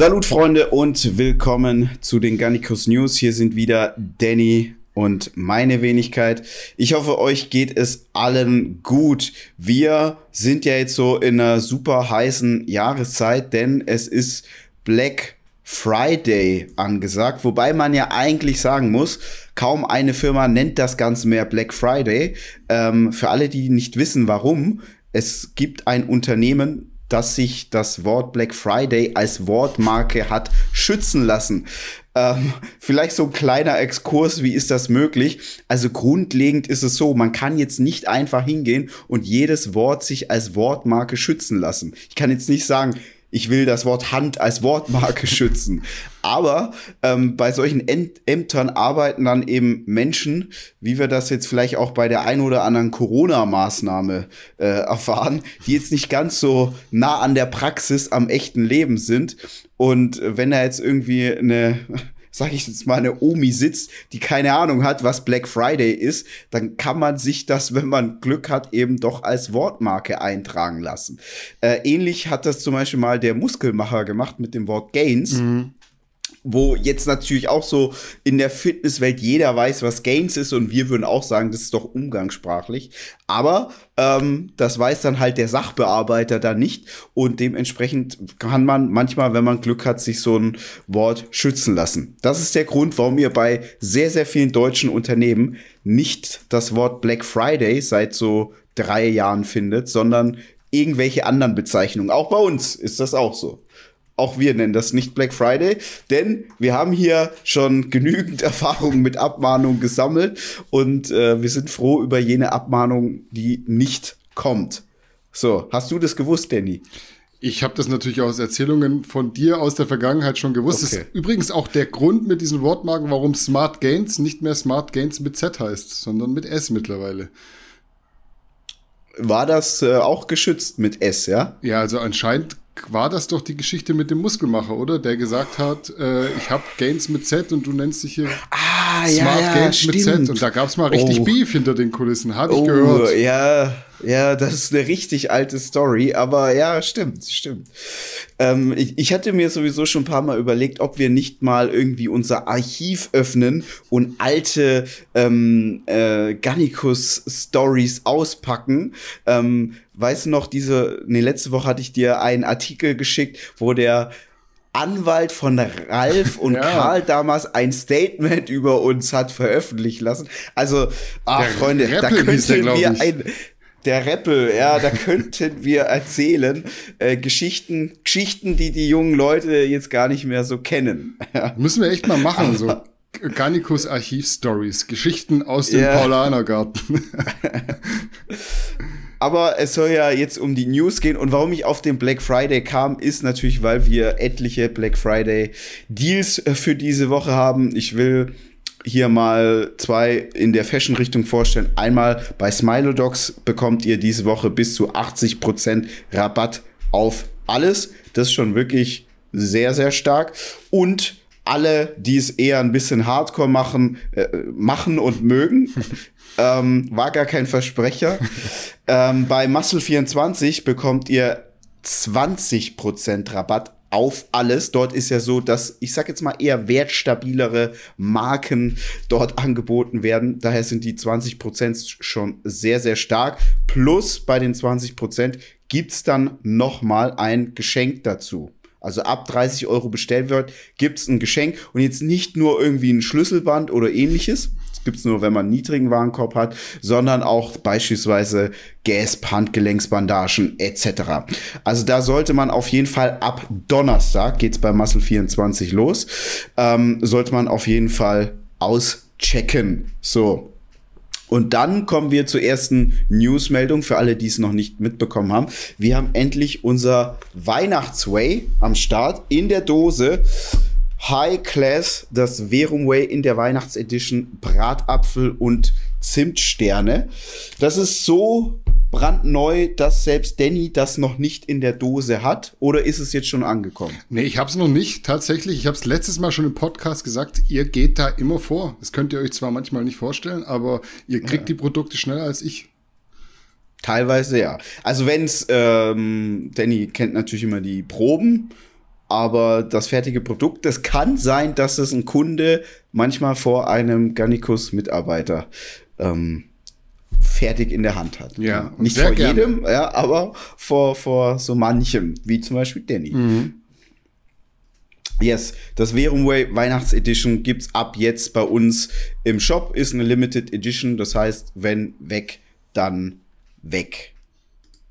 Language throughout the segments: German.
Salut Freunde und willkommen zu den Garnicus News. Hier sind wieder Danny und meine Wenigkeit. Ich hoffe, euch geht es allen gut. Wir sind ja jetzt so in einer super heißen Jahreszeit, denn es ist Black Friday angesagt, wobei man ja eigentlich sagen muss, kaum eine Firma nennt das Ganze mehr Black Friday. Ähm, für alle, die nicht wissen, warum, es gibt ein Unternehmen, dass sich das Wort Black Friday als Wortmarke hat schützen lassen. Ähm, vielleicht so ein kleiner Exkurs, wie ist das möglich? Also grundlegend ist es so, man kann jetzt nicht einfach hingehen und jedes Wort sich als Wortmarke schützen lassen. Ich kann jetzt nicht sagen, ich will das Wort Hand als Wortmarke schützen. Aber ähm, bei solchen Ämtern arbeiten dann eben Menschen, wie wir das jetzt vielleicht auch bei der ein oder anderen Corona-Maßnahme äh, erfahren, die jetzt nicht ganz so nah an der Praxis am echten Leben sind. Und wenn da jetzt irgendwie eine sag ich jetzt mal, eine Omi sitzt, die keine Ahnung hat, was Black Friday ist, dann kann man sich das, wenn man Glück hat, eben doch als Wortmarke eintragen lassen. Äh, ähnlich hat das zum Beispiel mal der Muskelmacher gemacht mit dem Wort Gains. Mhm wo jetzt natürlich auch so in der Fitnesswelt jeder weiß, was Gains ist und wir würden auch sagen, das ist doch umgangssprachlich. Aber ähm, das weiß dann halt der Sachbearbeiter da nicht und dementsprechend kann man manchmal, wenn man Glück hat, sich so ein Wort schützen lassen. Das ist der Grund, warum ihr bei sehr, sehr vielen deutschen Unternehmen nicht das Wort Black Friday seit so drei Jahren findet, sondern irgendwelche anderen Bezeichnungen. Auch bei uns ist das auch so. Auch wir nennen das nicht Black Friday, denn wir haben hier schon genügend Erfahrungen mit Abmahnungen gesammelt und äh, wir sind froh über jene Abmahnung, die nicht kommt. So, hast du das gewusst, Danny? Ich habe das natürlich aus Erzählungen von dir aus der Vergangenheit schon gewusst. Okay. Das ist übrigens auch der Grund mit diesen Wortmarken, warum Smart Gains nicht mehr Smart Gains mit Z heißt, sondern mit S mittlerweile. War das äh, auch geschützt mit S, ja? Ja, also anscheinend war das doch die Geschichte mit dem Muskelmacher, oder? Der gesagt hat, äh, ich habe Gains mit Z und du nennst dich hier ah, Smart ja, ja, Gains stimmt. mit Z. Und da gab es mal richtig oh. Beef hinter den Kulissen, habe ich oh, gehört. Ja, ja, das ist eine richtig alte Story, aber ja, stimmt, stimmt. Ähm, ich, ich hatte mir sowieso schon ein paar Mal überlegt, ob wir nicht mal irgendwie unser Archiv öffnen und alte ähm, äh, Gannikus-Stories auspacken. Ähm, weißt du noch, diese, nee, letzte Woche hatte ich dir einen Artikel geschickt, wo der Anwalt von Ralf und ja. Karl damals ein Statement über uns hat veröffentlichen lassen. Also, ach Freunde, Rappel da könnten wir ein, der Rappel, ja, da könnten wir erzählen äh, Geschichten, Geschichten, die die jungen Leute jetzt gar nicht mehr so kennen. Müssen wir echt mal machen, so Garnicus Archiv-Stories, Geschichten aus dem ja. Paulanergarten. Aber es soll ja jetzt um die News gehen und warum ich auf den Black Friday kam, ist natürlich, weil wir etliche Black Friday Deals äh, für diese Woche haben. Ich will hier mal zwei in der Fashion-Richtung vorstellen. Einmal bei Smilodogs bekommt ihr diese Woche bis zu 80% Rabatt auf alles. Das ist schon wirklich sehr, sehr stark. Und alle, die es eher ein bisschen Hardcore machen, äh, machen und mögen, ähm, war gar kein Versprecher. ähm, bei Muscle 24 bekommt ihr 20% Rabatt auf alles. Dort ist ja so, dass ich sag jetzt mal eher wertstabilere Marken dort angeboten werden. Daher sind die 20% schon sehr, sehr stark. Plus bei den 20% gibt's dann noch mal ein Geschenk dazu. Also ab 30 Euro bestellt wird, gibt's ein Geschenk und jetzt nicht nur irgendwie ein Schlüsselband oder ähnliches, gibt's nur, wenn man einen niedrigen Warenkorb hat, sondern auch beispielsweise Gasp, Handgelenksbandagen etc. Also da sollte man auf jeden Fall ab Donnerstag, geht's bei Muscle 24 los, ähm, sollte man auf jeden Fall auschecken. So, und dann kommen wir zur ersten Newsmeldung für alle, die es noch nicht mitbekommen haben. Wir haben endlich unser Weihnachtsway am Start in der Dose. High Class, das Verum Way in der Weihnachtsedition Bratapfel und Zimtsterne. Das ist so brandneu, dass selbst Danny das noch nicht in der Dose hat? Oder ist es jetzt schon angekommen? Nee, ich habe es noch nicht. Tatsächlich, ich habe es letztes Mal schon im Podcast gesagt, ihr geht da immer vor. Das könnt ihr euch zwar manchmal nicht vorstellen, aber ihr kriegt ja. die Produkte schneller als ich. Teilweise ja. Also wenn's, ähm, Danny kennt natürlich immer die Proben aber das fertige Produkt, das kann sein, dass es ein Kunde manchmal vor einem Garnicus-Mitarbeiter ähm, fertig in der Hand hat. Ja, nicht vor gerne. jedem, ja, aber vor, vor so manchem, wie zum Beispiel Danny. Mhm. Yes, das Verumway Weihnachtsedition gibt's ab jetzt bei uns im Shop. Ist eine Limited Edition, das heißt, wenn weg, dann weg.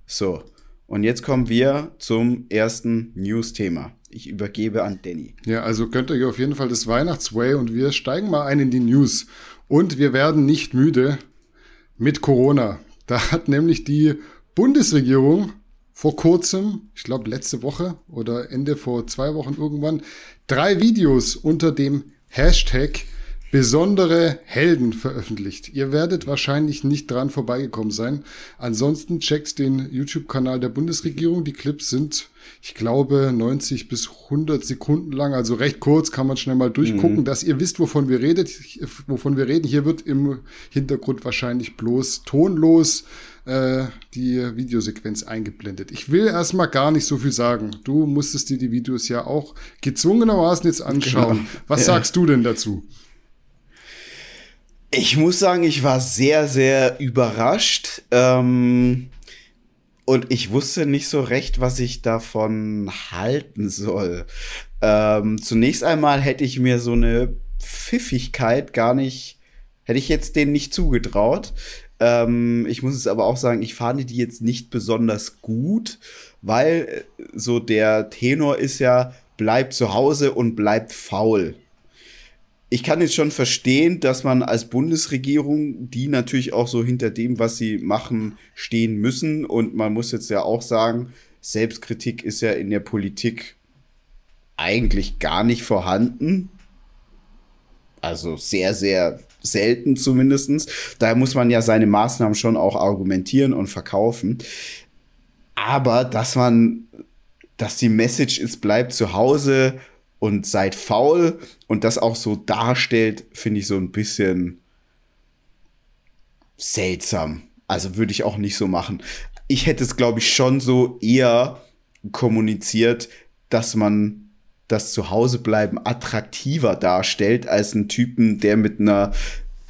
So, und jetzt kommen wir zum ersten News-Thema. Ich übergebe an Danny. Ja, also gönnt euch auf jeden Fall das Weihnachtsway und wir steigen mal ein in die News. Und wir werden nicht müde mit Corona. Da hat nämlich die Bundesregierung vor kurzem, ich glaube letzte Woche oder Ende vor zwei Wochen irgendwann, drei Videos unter dem Hashtag besondere Helden veröffentlicht. Ihr werdet wahrscheinlich nicht dran vorbeigekommen sein. Ansonsten checkt den YouTube-Kanal der Bundesregierung. Die Clips sind, ich glaube, 90 bis 100 Sekunden lang, also recht kurz, kann man schnell mal durchgucken, mhm. dass ihr wisst, wovon wir redet, wovon wir reden. Hier wird im Hintergrund wahrscheinlich bloß tonlos äh, die Videosequenz eingeblendet. Ich will erstmal gar nicht so viel sagen. Du musstest dir die Videos ja auch gezwungenermaßen jetzt anschauen. Genau. Was ja. sagst du denn dazu? Ich muss sagen, ich war sehr, sehr überrascht. Ähm, und ich wusste nicht so recht, was ich davon halten soll. Ähm, zunächst einmal hätte ich mir so eine Pfiffigkeit gar nicht, hätte ich jetzt denen nicht zugetraut. Ähm, ich muss es aber auch sagen, ich fand die jetzt nicht besonders gut, weil äh, so der Tenor ist ja, bleib zu Hause und bleib faul. Ich kann jetzt schon verstehen, dass man als Bundesregierung, die natürlich auch so hinter dem, was sie machen, stehen müssen. Und man muss jetzt ja auch sagen, Selbstkritik ist ja in der Politik eigentlich gar nicht vorhanden. Also sehr, sehr selten zumindestens. Daher muss man ja seine Maßnahmen schon auch argumentieren und verkaufen. Aber dass man, dass die Message ist, bleibt zu Hause und seid faul und das auch so darstellt, finde ich so ein bisschen seltsam. Also würde ich auch nicht so machen. Ich hätte es, glaube ich, schon so eher kommuniziert, dass man das Zuhausebleiben attraktiver darstellt als ein Typen, der mit einer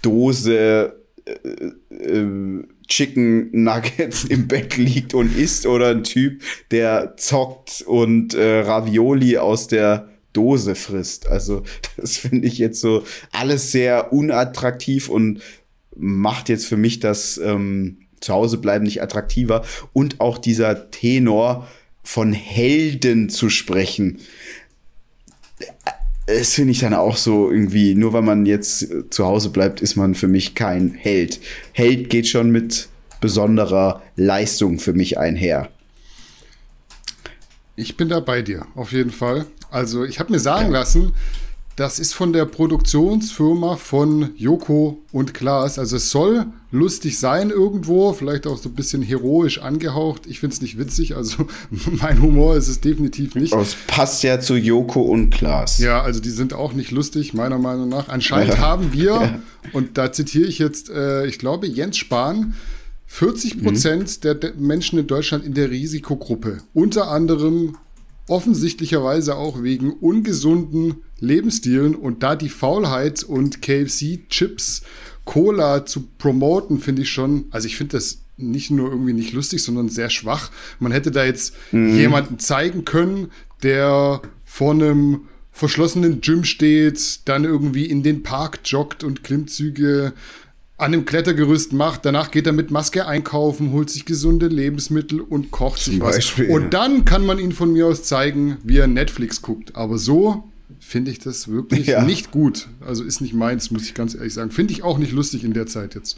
Dose äh, äh, Chicken Nuggets im Bett liegt und isst oder ein Typ, der zockt und äh, Ravioli aus der Dose frisst. Also das finde ich jetzt so alles sehr unattraktiv und macht jetzt für mich das ähm, Zuhausebleiben nicht attraktiver. Und auch dieser Tenor von Helden zu sprechen das finde ich dann auch so irgendwie, nur weil man jetzt zu Hause bleibt, ist man für mich kein Held. Held geht schon mit besonderer Leistung für mich einher. Ich bin da bei dir, auf jeden Fall. Also ich habe mir sagen lassen, das ist von der Produktionsfirma von Joko und Klaas. Also es soll lustig sein irgendwo, vielleicht auch so ein bisschen heroisch angehaucht. Ich finde es nicht witzig, also mein Humor ist es definitiv nicht. Aber es passt ja zu Joko und Klaas. Ja, also die sind auch nicht lustig, meiner Meinung nach. Anscheinend ja. haben wir, ja. und da zitiere ich jetzt, äh, ich glaube, Jens Spahn, 40 Prozent mhm. der Menschen in Deutschland in der Risikogruppe. Unter anderem offensichtlicherweise auch wegen ungesunden Lebensstilen und da die Faulheit und KFC-Chips, Cola zu promoten, finde ich schon, also ich finde das nicht nur irgendwie nicht lustig, sondern sehr schwach. Man hätte da jetzt mhm. jemanden zeigen können, der vor einem verschlossenen Gym steht, dann irgendwie in den Park joggt und Klimmzüge an dem Klettergerüst macht. Danach geht er mit Maske einkaufen, holt sich gesunde Lebensmittel und kocht Zum sich was. Beispiel, und dann kann man ihn von mir aus zeigen, wie er Netflix guckt. Aber so finde ich das wirklich ja. nicht gut. Also ist nicht meins, muss ich ganz ehrlich sagen. Finde ich auch nicht lustig in der Zeit jetzt.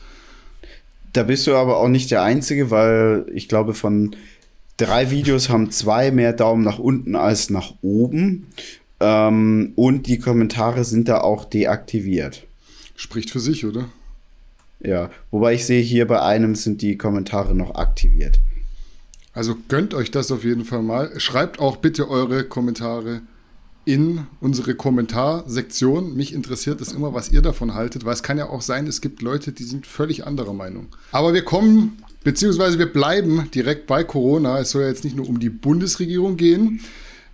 Da bist du aber auch nicht der Einzige, weil ich glaube, von drei Videos haben zwei mehr Daumen nach unten als nach oben. Ähm, und die Kommentare sind da auch deaktiviert. Spricht für sich, oder? Ja, wobei ich sehe, hier bei einem sind die Kommentare noch aktiviert. Also gönnt euch das auf jeden Fall mal. Schreibt auch bitte eure Kommentare in unsere Kommentarsektion. Mich interessiert es immer, was ihr davon haltet, weil es kann ja auch sein, es gibt Leute, die sind völlig anderer Meinung. Aber wir kommen, beziehungsweise wir bleiben direkt bei Corona. Es soll ja jetzt nicht nur um die Bundesregierung gehen.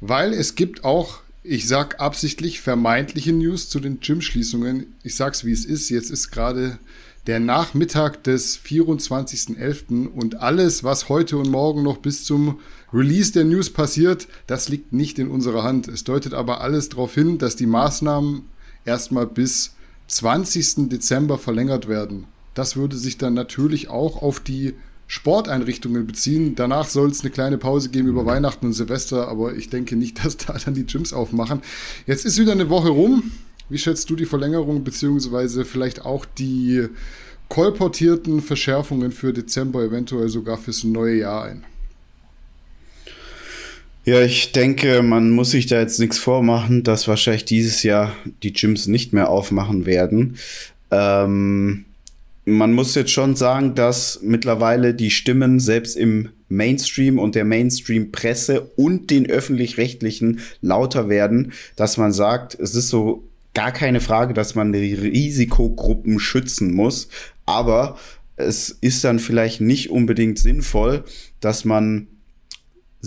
weil es gibt auch, ich sag absichtlich, vermeintliche News zu den Gym-Schließungen. Ich sag's wie es ist. Jetzt ist gerade der Nachmittag des 24.11. und alles, was heute und morgen noch bis zum Release der News passiert, das liegt nicht in unserer Hand. Es deutet aber alles darauf hin, dass die Maßnahmen erstmal bis 20. Dezember verlängert werden. Das würde sich dann natürlich auch auf die Sporteinrichtungen beziehen. Danach soll es eine kleine Pause geben über Weihnachten und Silvester, aber ich denke nicht, dass da dann die Gyms aufmachen. Jetzt ist wieder eine Woche rum. Wie schätzt du die Verlängerung beziehungsweise vielleicht auch die kolportierten Verschärfungen für Dezember, eventuell sogar fürs neue Jahr ein? Ja, ich denke, man muss sich da jetzt nichts vormachen, dass wahrscheinlich dieses Jahr die Gyms nicht mehr aufmachen werden. Ähm, man muss jetzt schon sagen, dass mittlerweile die Stimmen selbst im Mainstream und der Mainstream-Presse und den öffentlich-rechtlichen lauter werden, dass man sagt, es ist so gar keine Frage, dass man die Risikogruppen schützen muss, aber es ist dann vielleicht nicht unbedingt sinnvoll, dass man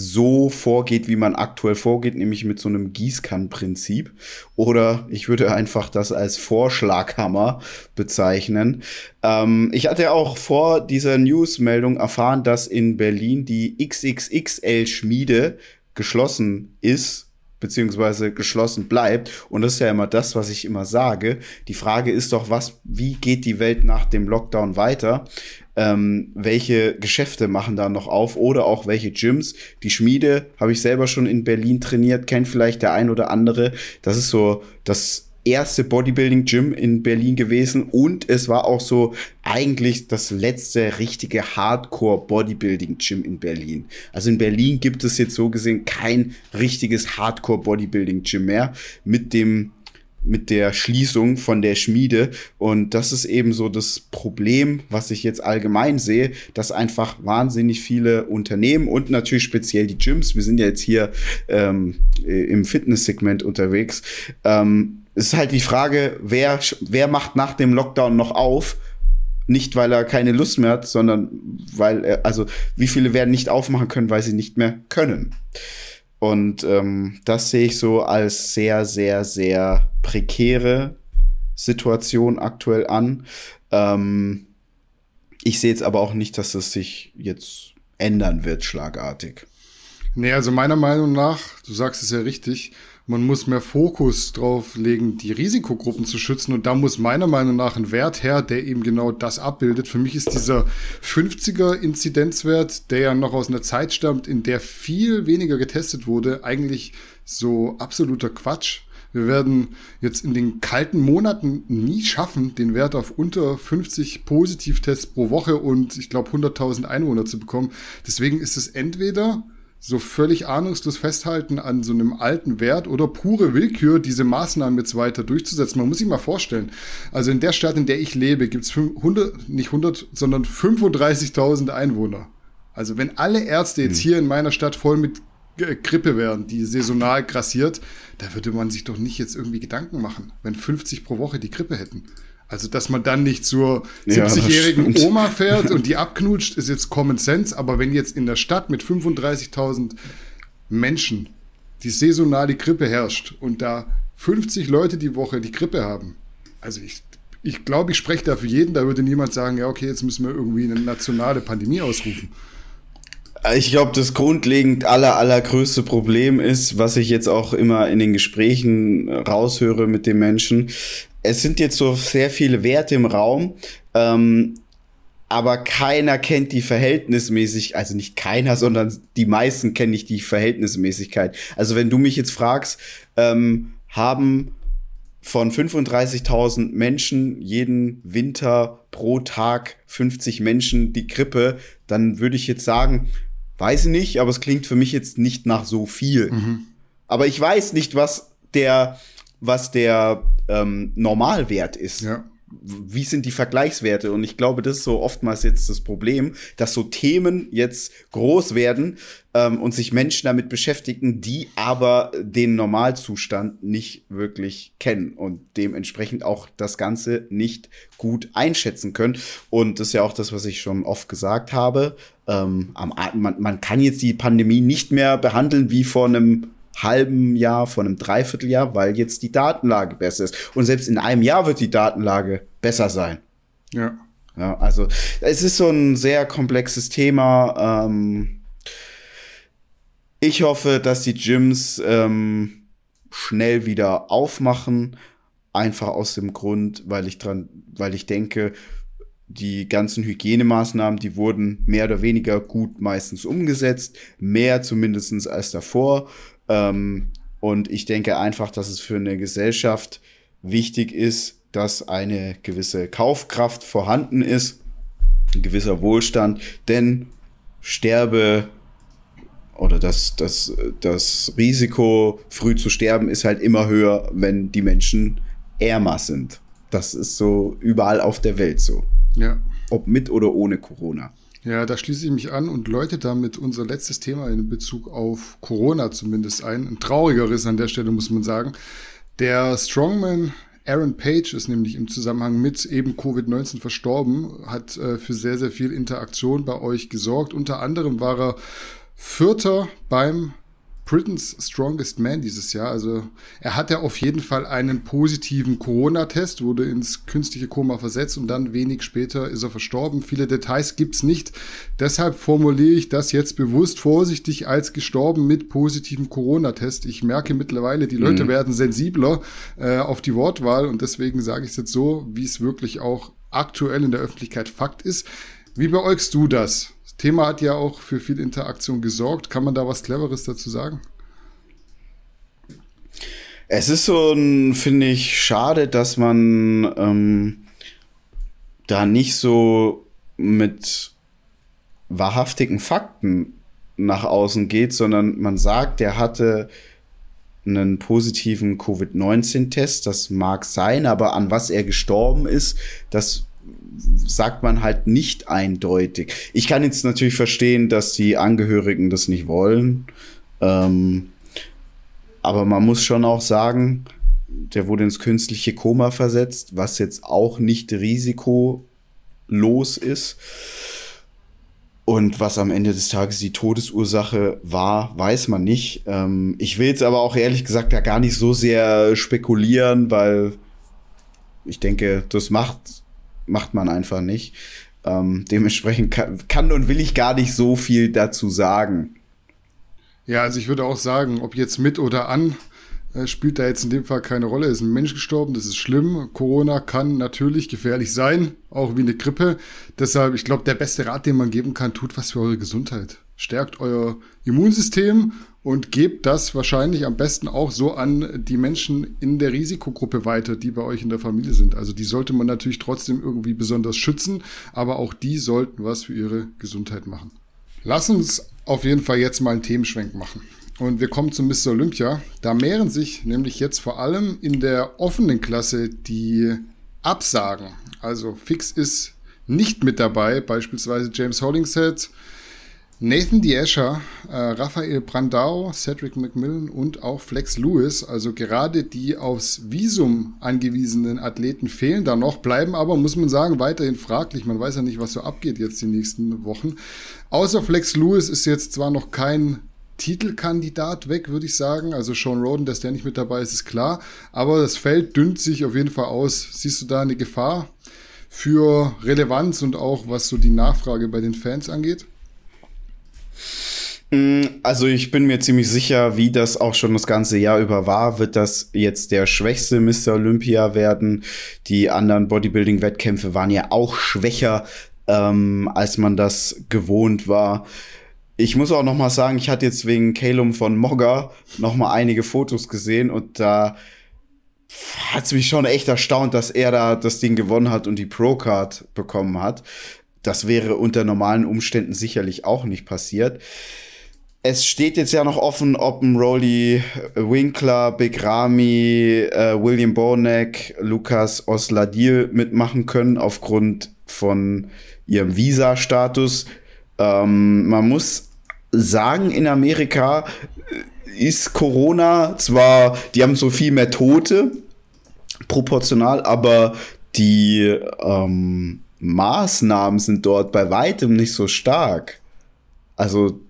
so vorgeht, wie man aktuell vorgeht, nämlich mit so einem Gießkannenprinzip. Oder ich würde einfach das als Vorschlaghammer bezeichnen. Ähm, ich hatte auch vor dieser Newsmeldung erfahren, dass in Berlin die XXXL-Schmiede geschlossen ist beziehungsweise geschlossen bleibt. Und das ist ja immer das, was ich immer sage. Die Frage ist doch, was, wie geht die Welt nach dem Lockdown weiter? Ähm, welche Geschäfte machen da noch auf oder auch welche Gyms? Die Schmiede habe ich selber schon in Berlin trainiert, kennt vielleicht der ein oder andere. Das ist so das erste Bodybuilding-Gym in Berlin gewesen und es war auch so eigentlich das letzte richtige Hardcore-Bodybuilding-Gym in Berlin. Also in Berlin gibt es jetzt so gesehen kein richtiges Hardcore-Bodybuilding-Gym mehr mit dem mit der Schließung von der Schmiede. Und das ist eben so das Problem, was ich jetzt allgemein sehe, dass einfach wahnsinnig viele Unternehmen und natürlich speziell die Gyms, wir sind ja jetzt hier ähm, im Fitnesssegment unterwegs, ähm, ist halt die Frage, wer, wer macht nach dem Lockdown noch auf? Nicht, weil er keine Lust mehr hat, sondern weil er, also wie viele werden nicht aufmachen können, weil sie nicht mehr können. Und ähm, das sehe ich so als sehr, sehr, sehr prekäre Situation aktuell an. Ähm, ich sehe jetzt aber auch nicht, dass es sich jetzt ändern wird, schlagartig. Nee, also meiner Meinung nach, du sagst es ja richtig, man muss mehr Fokus drauf legen, die Risikogruppen zu schützen. Und da muss meiner Meinung nach ein Wert her, der eben genau das abbildet. Für mich ist dieser 50er Inzidenzwert, der ja noch aus einer Zeit stammt, in der viel weniger getestet wurde, eigentlich so absoluter Quatsch. Wir werden jetzt in den kalten Monaten nie schaffen, den Wert auf unter 50 Positivtests pro Woche und ich glaube 100.000 Einwohner zu bekommen. Deswegen ist es entweder so völlig ahnungslos festhalten an so einem alten Wert oder pure Willkür, diese Maßnahmen jetzt weiter durchzusetzen. Man muss sich mal vorstellen, also in der Stadt, in der ich lebe, gibt es 100, nicht 100, sondern 35.000 Einwohner. Also wenn alle Ärzte jetzt hm. hier in meiner Stadt voll mit Grippe wären, die saisonal grassiert, da würde man sich doch nicht jetzt irgendwie Gedanken machen, wenn 50 pro Woche die Grippe hätten. Also, dass man dann nicht zur 70-jährigen ja, Oma fährt und die abknutscht, ist jetzt Common Sense. Aber wenn jetzt in der Stadt mit 35.000 Menschen die saisonale Grippe herrscht und da 50 Leute die Woche die Grippe haben, also ich, ich glaube, ich spreche da für jeden, da würde niemand sagen, ja, okay, jetzt müssen wir irgendwie eine nationale Pandemie ausrufen. Ich glaube, das grundlegend aller, allergrößte Problem ist, was ich jetzt auch immer in den Gesprächen raushöre mit den Menschen, es sind jetzt so sehr viele Werte im Raum, ähm, aber keiner kennt die Verhältnismäßig, also nicht keiner, sondern die meisten kennen nicht die Verhältnismäßigkeit. Also wenn du mich jetzt fragst, ähm, haben von 35.000 Menschen jeden Winter pro Tag 50 Menschen die Grippe, dann würde ich jetzt sagen, weiß ich nicht, aber es klingt für mich jetzt nicht nach so viel. Mhm. Aber ich weiß nicht, was der, was der ähm, Normalwert ist. Ja. Wie sind die Vergleichswerte? Und ich glaube, das ist so oftmals jetzt das Problem, dass so Themen jetzt groß werden ähm, und sich Menschen damit beschäftigen, die aber den Normalzustand nicht wirklich kennen und dementsprechend auch das Ganze nicht gut einschätzen können. Und das ist ja auch das, was ich schon oft gesagt habe. Ähm, am, man, man kann jetzt die Pandemie nicht mehr behandeln wie vor einem halben Jahr, vor einem Dreivierteljahr, weil jetzt die Datenlage besser ist. Und selbst in einem Jahr wird die Datenlage besser sein. Ja. Ja, also es ist so ein sehr komplexes Thema. Ähm, ich hoffe, dass die Gyms ähm, schnell wieder aufmachen. Einfach aus dem Grund, weil ich dran, weil ich denke, die ganzen Hygienemaßnahmen, die wurden mehr oder weniger gut meistens umgesetzt, mehr zumindestens als davor. Ähm, und ich denke einfach, dass es für eine Gesellschaft wichtig ist, dass eine gewisse Kaufkraft vorhanden ist, ein gewisser Wohlstand, denn Sterbe oder das, das, das Risiko, früh zu sterben, ist halt immer höher, wenn die Menschen ärmer sind. Das ist so überall auf der Welt so. Ja. Ob mit oder ohne Corona. Ja, da schließe ich mich an und läute damit unser letztes Thema in Bezug auf Corona zumindest ein. Ein traurigeres an der Stelle, muss man sagen. Der Strongman Aaron Page ist nämlich im Zusammenhang mit eben Covid-19 verstorben, hat äh, für sehr, sehr viel Interaktion bei euch gesorgt. Unter anderem war er Vierter beim Britain's Strongest Man dieses Jahr. Also er hatte auf jeden Fall einen positiven Corona-Test, wurde ins künstliche Koma versetzt und dann wenig später ist er verstorben. Viele Details gibt's nicht. Deshalb formuliere ich das jetzt bewusst vorsichtig als gestorben mit positivem Corona-Test. Ich merke mittlerweile, die Leute mhm. werden sensibler äh, auf die Wortwahl und deswegen sage ich es jetzt so, wie es wirklich auch aktuell in der Öffentlichkeit Fakt ist. Wie beäugst du das? Thema hat ja auch für viel Interaktion gesorgt. Kann man da was Cleveres dazu sagen? Es ist so ein, finde ich, schade, dass man ähm, da nicht so mit wahrhaftigen Fakten nach außen geht, sondern man sagt, er hatte einen positiven Covid-19-Test. Das mag sein, aber an was er gestorben ist, das sagt man halt nicht eindeutig. Ich kann jetzt natürlich verstehen, dass die Angehörigen das nicht wollen. Ähm, aber man muss schon auch sagen, der wurde ins künstliche Koma versetzt, was jetzt auch nicht risikolos ist. Und was am Ende des Tages die Todesursache war, weiß man nicht. Ähm, ich will jetzt aber auch ehrlich gesagt da gar nicht so sehr spekulieren, weil ich denke, das macht macht man einfach nicht. Ähm, dementsprechend kann, kann und will ich gar nicht so viel dazu sagen. Ja, also ich würde auch sagen, ob jetzt mit oder an, äh, spielt da jetzt in dem Fall keine Rolle. Es ist ein Mensch gestorben, das ist schlimm. Corona kann natürlich gefährlich sein, auch wie eine Grippe. Deshalb, ich glaube, der beste Rat, den man geben kann, tut was für eure Gesundheit. Stärkt euer Immunsystem und gebt das wahrscheinlich am besten auch so an die Menschen in der Risikogruppe weiter, die bei euch in der Familie sind. Also die sollte man natürlich trotzdem irgendwie besonders schützen, aber auch die sollten was für ihre Gesundheit machen. Lass uns auf jeden Fall jetzt mal einen Themenschwenk machen. Und wir kommen zu Mr. Olympia. Da mehren sich nämlich jetzt vor allem in der offenen Klasse die Absagen. Also Fix ist nicht mit dabei, beispielsweise James Hollingshead, Nathan Diescher, äh, Raphael Brandau, Cedric McMillan und auch Flex Lewis, also gerade die aufs Visum angewiesenen Athleten fehlen da noch, bleiben aber, muss man sagen, weiterhin fraglich. Man weiß ja nicht, was so abgeht jetzt die nächsten Wochen. Außer Flex Lewis ist jetzt zwar noch kein Titelkandidat weg, würde ich sagen. Also Sean Roden, dass der nicht mit dabei ist, ist klar. Aber das Feld dünnt sich auf jeden Fall aus. Siehst du da eine Gefahr für Relevanz und auch was so die Nachfrage bei den Fans angeht? Mm, also ich bin mir ziemlich sicher, wie das auch schon das ganze Jahr über war, wird das jetzt der schwächste Mr. Olympia werden. Die anderen Bodybuilding-Wettkämpfe waren ja auch schwächer, ähm, als man das gewohnt war. Ich muss auch noch mal sagen, ich hatte jetzt wegen Calum von Mogger noch mal einige Fotos gesehen und da hat es mich schon echt erstaunt, dass er da das Ding gewonnen hat und die Pro-Card bekommen hat. Das wäre unter normalen Umständen sicherlich auch nicht passiert. Es steht jetzt ja noch offen, ob ein Rolly Winkler, Big Ramy, äh, William Bonek, Lukas Osladil mitmachen können aufgrund von ihrem Visa-Status. Ähm, man muss sagen, in Amerika ist Corona zwar, die haben so viel mehr Tote, proportional, aber die ähm, Maßnahmen sind dort bei weitem nicht so stark. Also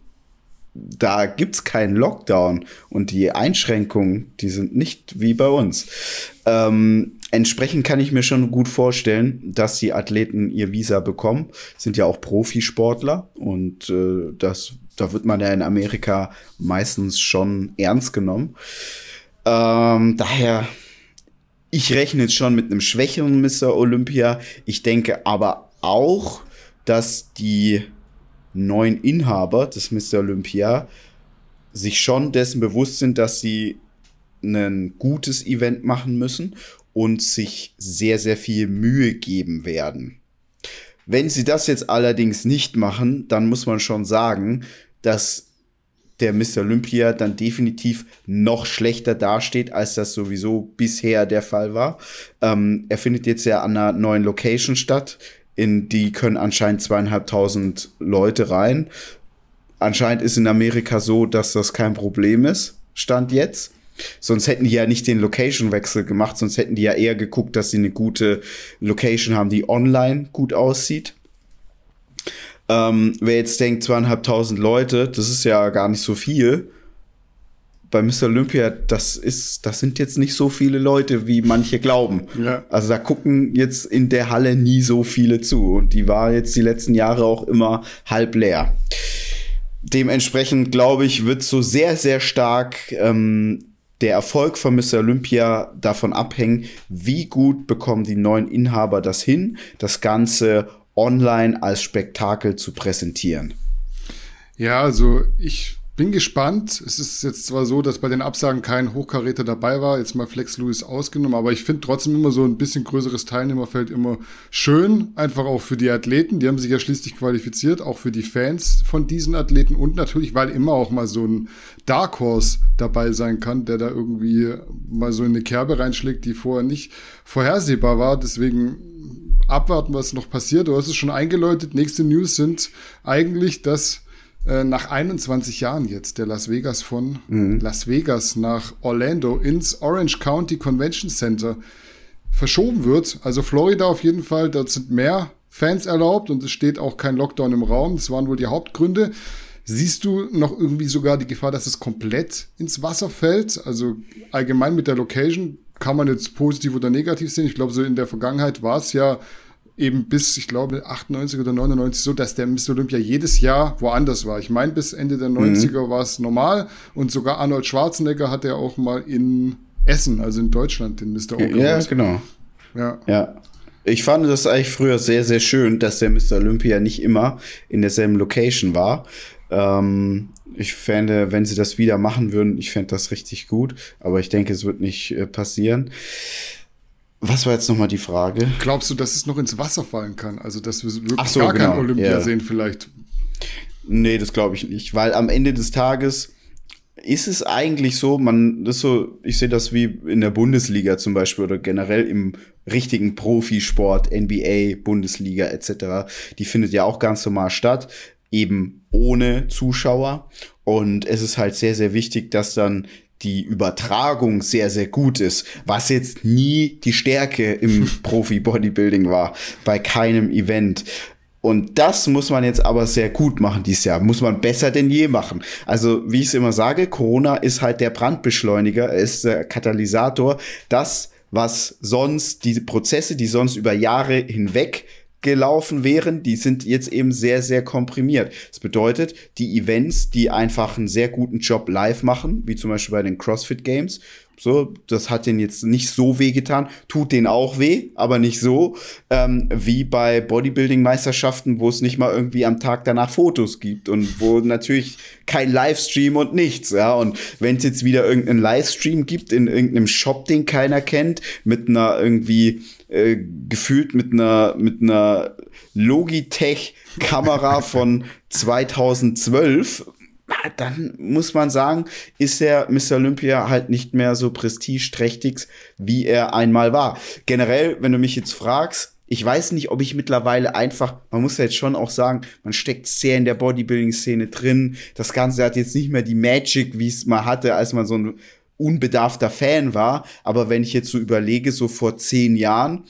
da gibt's keinen Lockdown und die Einschränkungen, die sind nicht wie bei uns. Ähm, entsprechend kann ich mir schon gut vorstellen, dass die Athleten ihr Visa bekommen. Sind ja auch Profisportler und äh, das, da wird man ja in Amerika meistens schon ernst genommen. Ähm, daher, ich rechne jetzt schon mit einem schwächeren Mr. Olympia. Ich denke aber auch, dass die neuen Inhaber des Mr. Olympia sich schon dessen bewusst sind, dass sie ein gutes Event machen müssen und sich sehr, sehr viel Mühe geben werden. Wenn sie das jetzt allerdings nicht machen, dann muss man schon sagen, dass der Mr. Olympia dann definitiv noch schlechter dasteht, als das sowieso bisher der Fall war. Ähm, er findet jetzt ja an einer neuen Location statt. In die können anscheinend zweieinhalbtausend Leute rein. Anscheinend ist in Amerika so, dass das kein Problem ist. Stand jetzt. Sonst hätten die ja nicht den Location-Wechsel gemacht, sonst hätten die ja eher geguckt, dass sie eine gute Location haben, die online gut aussieht. Ähm, wer jetzt denkt, zweieinhalbtausend Leute, das ist ja gar nicht so viel. Bei Mr. Olympia, das ist, das sind jetzt nicht so viele Leute, wie manche glauben. Ja. Also da gucken jetzt in der Halle nie so viele zu. Und die war jetzt die letzten Jahre auch immer halb leer. Dementsprechend, glaube ich, wird so sehr, sehr stark ähm, der Erfolg von Mr. Olympia davon abhängen, wie gut bekommen die neuen Inhaber das hin, das Ganze online als Spektakel zu präsentieren. Ja, also ich bin gespannt. Es ist jetzt zwar so, dass bei den Absagen kein Hochkaräter dabei war, jetzt mal Flex Lewis ausgenommen, aber ich finde trotzdem immer so ein bisschen größeres Teilnehmerfeld immer schön, einfach auch für die Athleten. Die haben sich ja schließlich qualifiziert, auch für die Fans von diesen Athleten und natürlich, weil immer auch mal so ein Dark Horse dabei sein kann, der da irgendwie mal so in eine Kerbe reinschlägt, die vorher nicht vorhersehbar war. Deswegen abwarten, was noch passiert. Du hast es schon eingeläutet. Nächste News sind eigentlich, dass äh, nach 21 Jahren jetzt der Las Vegas von mhm. Las Vegas nach Orlando ins Orange County Convention Center verschoben wird. Also Florida auf jeden Fall, dort sind mehr Fans erlaubt und es steht auch kein Lockdown im Raum. Das waren wohl die Hauptgründe. Siehst du noch irgendwie sogar die Gefahr, dass es komplett ins Wasser fällt? Also allgemein mit der Location kann man jetzt positiv oder negativ sehen. Ich glaube, so in der Vergangenheit war es ja eben bis, ich glaube, 98 oder 99 so, dass der Mr. Olympia jedes Jahr woanders war. Ich meine, bis Ende der 90er mhm. war es normal und sogar Arnold Schwarzenegger hat ja auch mal in Essen, also in Deutschland, den Mr. Olympia. Ja, genau. Ja. ja. Ich fand das eigentlich früher sehr, sehr schön, dass der Mr. Olympia nicht immer in derselben Location war. Ähm, ich fände, wenn sie das wieder machen würden, ich fände das richtig gut, aber ich denke, es wird nicht äh, passieren. Was war jetzt nochmal die Frage? Glaubst du, dass es noch ins Wasser fallen kann? Also, dass wir wirklich so, gar genau. kein Olympia yeah. sehen vielleicht? Nee, das glaube ich nicht, weil am Ende des Tages ist es eigentlich so, man, das so, ich sehe das wie in der Bundesliga zum Beispiel oder generell im richtigen Profisport, NBA, Bundesliga etc. Die findet ja auch ganz normal statt, eben ohne Zuschauer. Und es ist halt sehr, sehr wichtig, dass dann die Übertragung sehr, sehr gut ist, was jetzt nie die Stärke im Profi-Bodybuilding war, bei keinem Event. Und das muss man jetzt aber sehr gut machen dieses Jahr. Muss man besser denn je machen. Also, wie ich es immer sage, Corona ist halt der Brandbeschleuniger, ist der Katalysator. Das, was sonst, diese Prozesse, die sonst über Jahre hinweg gelaufen wären, die sind jetzt eben sehr, sehr komprimiert. Das bedeutet, die Events, die einfach einen sehr guten Job live machen, wie zum Beispiel bei den CrossFit Games, so, das hat den jetzt nicht so weh getan, tut den auch weh, aber nicht so, ähm, wie bei Bodybuilding-Meisterschaften, wo es nicht mal irgendwie am Tag danach Fotos gibt und wo natürlich kein Livestream und nichts, ja. Und wenn es jetzt wieder irgendeinen Livestream gibt in irgendeinem Shop, den keiner kennt, mit einer irgendwie äh, gefühlt mit einer mit einer Logitech Kamera von 2012 dann muss man sagen, ist der Mr. Olympia halt nicht mehr so prestigeträchtig, wie er einmal war. Generell, wenn du mich jetzt fragst, ich weiß nicht, ob ich mittlerweile einfach, man muss ja jetzt schon auch sagen, man steckt sehr in der Bodybuilding-Szene drin. Das Ganze hat jetzt nicht mehr die Magic, wie es mal hatte, als man so ein unbedarfter Fan war. Aber wenn ich jetzt so überlege, so vor zehn Jahren,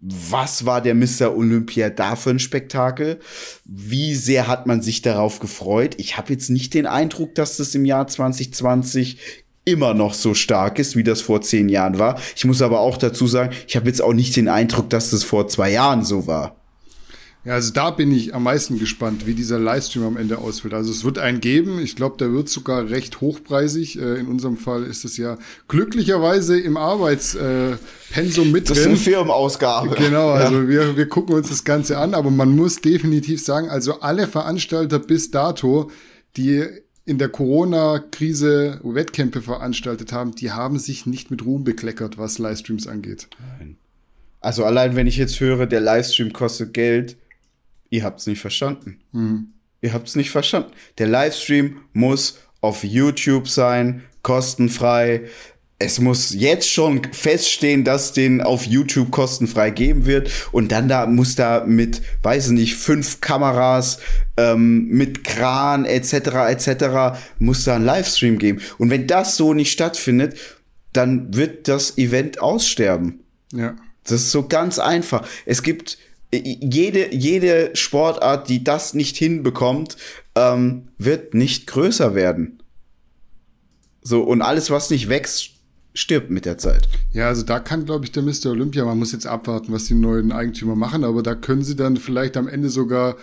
was war der Mr. Olympia da für ein Spektakel? Wie sehr hat man sich darauf gefreut? Ich habe jetzt nicht den Eindruck, dass das im Jahr 2020 immer noch so stark ist, wie das vor zehn Jahren war. Ich muss aber auch dazu sagen, ich habe jetzt auch nicht den Eindruck, dass das vor zwei Jahren so war. Ja, also da bin ich am meisten gespannt, wie dieser Livestream am Ende ausfällt. Also es wird einen geben. Ich glaube, der wird sogar recht hochpreisig. Äh, in unserem Fall ist es ja glücklicherweise im Arbeitspensum mit drin. Das ist eine Firmenausgabe. Genau, also ja. wir, wir gucken uns das Ganze an. Aber man muss definitiv sagen, also alle Veranstalter bis dato, die in der Corona-Krise Wettkämpfe veranstaltet haben, die haben sich nicht mit Ruhm bekleckert, was Livestreams angeht. Nein. Also allein wenn ich jetzt höre, der Livestream kostet Geld, ihr habt es nicht verstanden. Mhm. Ihr habt es nicht verstanden. Der Livestream muss auf YouTube sein, kostenfrei. Es muss jetzt schon feststehen, dass den auf YouTube kostenfrei geben wird. Und dann da muss da mit, weiß ich nicht, fünf Kameras, ähm, mit Kran etc. etc. muss da ein Livestream geben. Und wenn das so nicht stattfindet, dann wird das Event aussterben. Ja. Das ist so ganz einfach. Es gibt jede, jede Sportart, die das nicht hinbekommt, ähm, wird nicht größer werden. So, und alles, was nicht wächst, stirbt mit der Zeit. Ja, also da kann, glaube ich, der Mr. Olympia, man muss jetzt abwarten, was die neuen Eigentümer machen, aber da können sie dann vielleicht am Ende sogar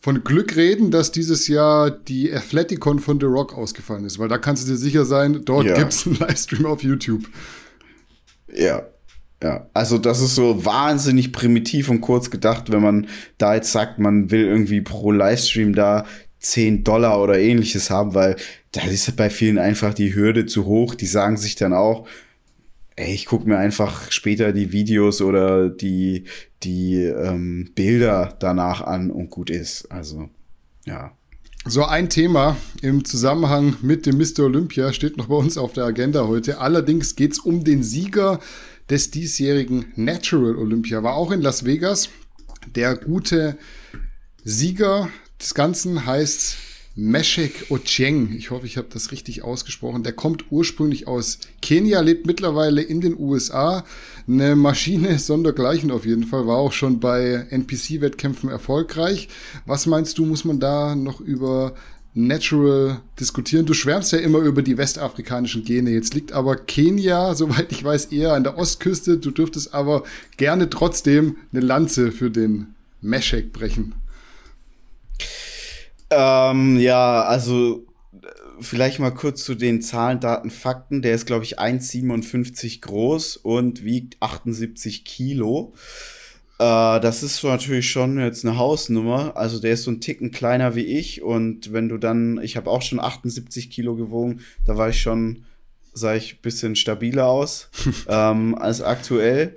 von Glück reden, dass dieses Jahr die Athleticon von The Rock ausgefallen ist, weil da kannst du dir sicher sein, dort ja. es einen Livestream auf YouTube. Ja, ja, also das ist so wahnsinnig primitiv und kurz gedacht, wenn man da jetzt sagt, man will irgendwie pro Livestream da 10 Dollar oder ähnliches haben, weil da ist bei vielen einfach die Hürde zu hoch. Die sagen sich dann auch, ey, ich gucke mir einfach später die Videos oder die, die ähm, Bilder danach an und gut ist. Also, ja. So ein Thema im Zusammenhang mit dem Mr. Olympia steht noch bei uns auf der Agenda heute. Allerdings geht's um den Sieger des diesjährigen Natural Olympia. War auch in Las Vegas. Der gute Sieger des Ganzen heißt Meshek Ochieng. Ich hoffe, ich habe das richtig ausgesprochen. Der kommt ursprünglich aus Kenia, lebt mittlerweile in den USA. Eine Maschine sondergleichen auf jeden Fall. War auch schon bei NPC-Wettkämpfen erfolgreich. Was meinst du, muss man da noch über Natural diskutieren. Du schwärmst ja immer über die westafrikanischen Gene. Jetzt liegt aber Kenia, soweit ich weiß, eher an der Ostküste. Du dürftest aber gerne trotzdem eine Lanze für den Meshek brechen. Ähm, ja, also vielleicht mal kurz zu den Zahlen, Daten, Fakten. Der ist, glaube ich, 1,57 groß und wiegt 78 Kilo. Äh, das ist natürlich schon jetzt eine Hausnummer. Also der ist so ein Ticken kleiner wie ich. Und wenn du dann, ich habe auch schon 78 Kilo gewogen, da war ich schon, sah ich bisschen stabiler aus ähm, als aktuell.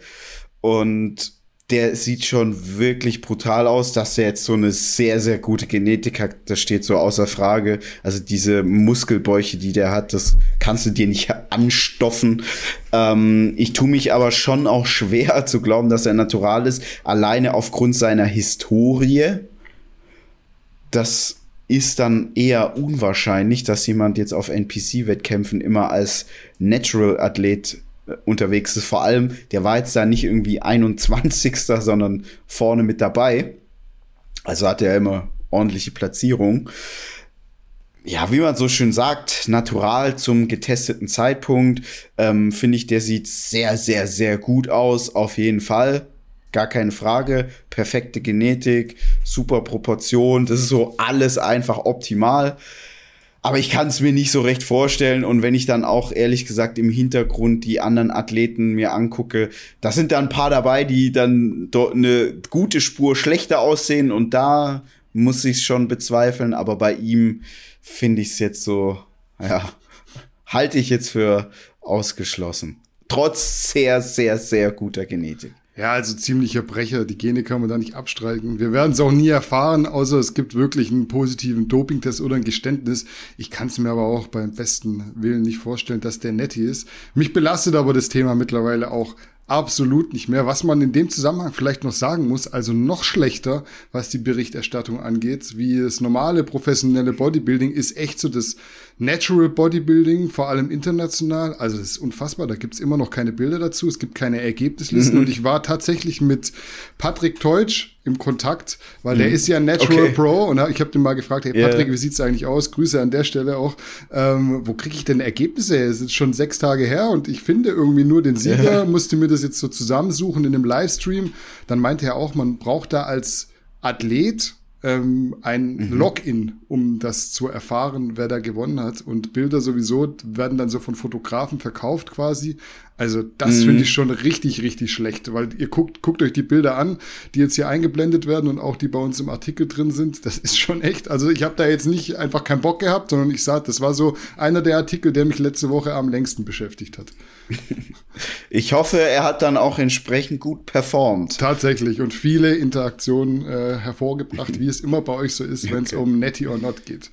Und der sieht schon wirklich brutal aus, dass er jetzt so eine sehr, sehr gute Genetik hat. Das steht so außer Frage. Also diese Muskelbäuche, die der hat, das kannst du dir nicht anstoffen. Ähm, ich tue mich aber schon auch schwer zu glauben, dass er natural ist, alleine aufgrund seiner Historie. Das ist dann eher unwahrscheinlich, dass jemand jetzt auf NPC-Wettkämpfen immer als Natural-Athlet unterwegs ist. Vor allem, der war jetzt da nicht irgendwie 21. sondern vorne mit dabei. Also hat er immer ordentliche Platzierung. Ja, wie man so schön sagt, natural zum getesteten Zeitpunkt, ähm, finde ich, der sieht sehr, sehr, sehr gut aus, auf jeden Fall. Gar keine Frage. Perfekte Genetik, super Proportion, das ist so alles einfach optimal. Aber ich kann es mir nicht so recht vorstellen. Und wenn ich dann auch ehrlich gesagt im Hintergrund die anderen Athleten mir angucke, da sind da ein paar dabei, die dann dort eine gute Spur schlechter aussehen. Und da muss ich es schon bezweifeln. Aber bei ihm finde ich es jetzt so, ja, halte ich jetzt für ausgeschlossen. Trotz sehr, sehr, sehr guter Genetik. Ja, also ziemlicher Brecher. Die Gene kann man da nicht abstreiten. Wir werden es auch nie erfahren, außer es gibt wirklich einen positiven Dopingtest oder ein Geständnis. Ich kann es mir aber auch beim besten Willen nicht vorstellen, dass der nett ist. Mich belastet aber das Thema mittlerweile auch absolut nicht mehr. Was man in dem Zusammenhang vielleicht noch sagen muss, also noch schlechter, was die Berichterstattung angeht, wie das normale professionelle Bodybuilding, ist echt so das Natural Bodybuilding, vor allem international. Also das ist unfassbar, da gibt's immer noch keine Bilder dazu, es gibt keine Ergebnislisten. Mhm. Und ich war tatsächlich mit Patrick Teutsch im Kontakt, weil mhm. der ist ja Natural okay. Pro und ich habe den mal gefragt, hey Patrick, yeah. wie sieht's eigentlich aus? Grüße an der Stelle auch. Ähm, wo kriege ich denn Ergebnisse her? Es ist schon sechs Tage her und ich finde irgendwie nur den Sieger, yeah. musste mir das jetzt so zusammensuchen in einem Livestream. Dann meinte er auch, man braucht da als Athlet ähm, ein mhm. Login, um das zu erfahren, wer da gewonnen hat. Und Bilder sowieso werden dann so von Fotografen verkauft quasi. Also das mhm. finde ich schon richtig, richtig schlecht, weil ihr guckt, guckt euch die Bilder an, die jetzt hier eingeblendet werden und auch die bei uns im Artikel drin sind. Das ist schon echt. Also ich habe da jetzt nicht einfach keinen Bock gehabt, sondern ich sah, das war so einer der Artikel, der mich letzte Woche am längsten beschäftigt hat. Ich hoffe, er hat dann auch entsprechend gut performt. Tatsächlich und viele Interaktionen äh, hervorgebracht, wie es immer bei euch so ist, wenn es okay. um Netty or Not geht.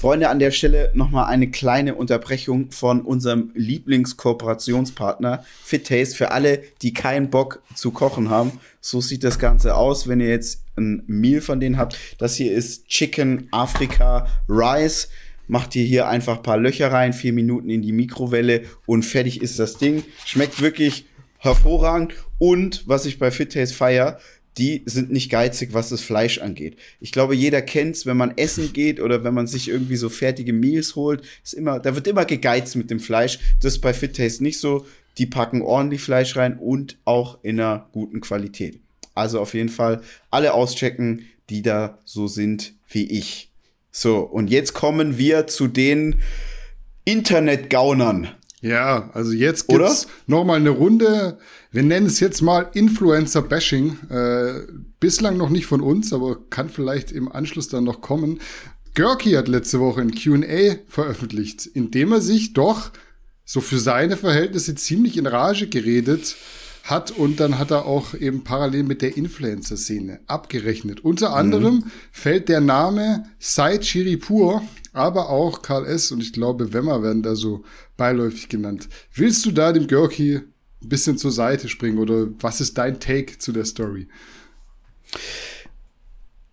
Freunde, an der Stelle nochmal eine kleine Unterbrechung von unserem Lieblingskooperationspartner Fit Taste für alle, die keinen Bock zu kochen haben. So sieht das Ganze aus, wenn ihr jetzt ein Meal von denen habt. Das hier ist Chicken Afrika Rice. Macht ihr hier einfach ein paar Löcher rein, vier Minuten in die Mikrowelle und fertig ist das Ding. Schmeckt wirklich hervorragend. Und was ich bei Fit Taste feier, die sind nicht geizig, was das Fleisch angeht. Ich glaube, jeder kennt's, wenn man essen geht oder wenn man sich irgendwie so fertige Meals holt, ist immer, da wird immer gegeizt mit dem Fleisch. Das ist bei Fit Taste nicht so. Die packen ordentlich Fleisch rein und auch in einer guten Qualität. Also auf jeden Fall alle auschecken, die da so sind wie ich. So, und jetzt kommen wir zu den Internetgaunern. Ja, also jetzt gibt's noch mal eine Runde. Wir nennen es jetzt mal Influencer-Bashing. Äh, bislang noch nicht von uns, aber kann vielleicht im Anschluss dann noch kommen. Görki hat letzte Woche ein Q&A veröffentlicht, in dem er sich doch so für seine Verhältnisse ziemlich in Rage geredet hat und dann hat er auch eben parallel mit der Influencer-Szene abgerechnet. Unter anderem mhm. fällt der Name Said Shiripur, aber auch Karl S. und ich glaube Wemmer werden da so beiläufig genannt. Willst du da dem Görki ein bisschen zur Seite springen oder was ist dein Take zu der Story?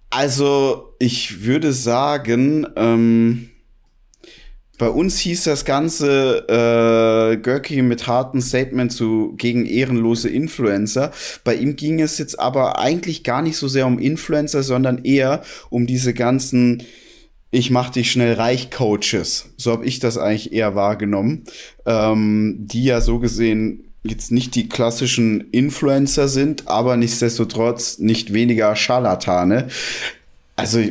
Also ich würde sagen, ähm bei uns hieß das Ganze äh, Görki mit harten Statement zu gegen ehrenlose Influencer. Bei ihm ging es jetzt aber eigentlich gar nicht so sehr um Influencer, sondern eher um diese ganzen ich mach dich schnell reich Coaches. So habe ich das eigentlich eher wahrgenommen, ähm, die ja so gesehen jetzt nicht die klassischen Influencer sind, aber nichtsdestotrotz nicht weniger Scharlatane. Also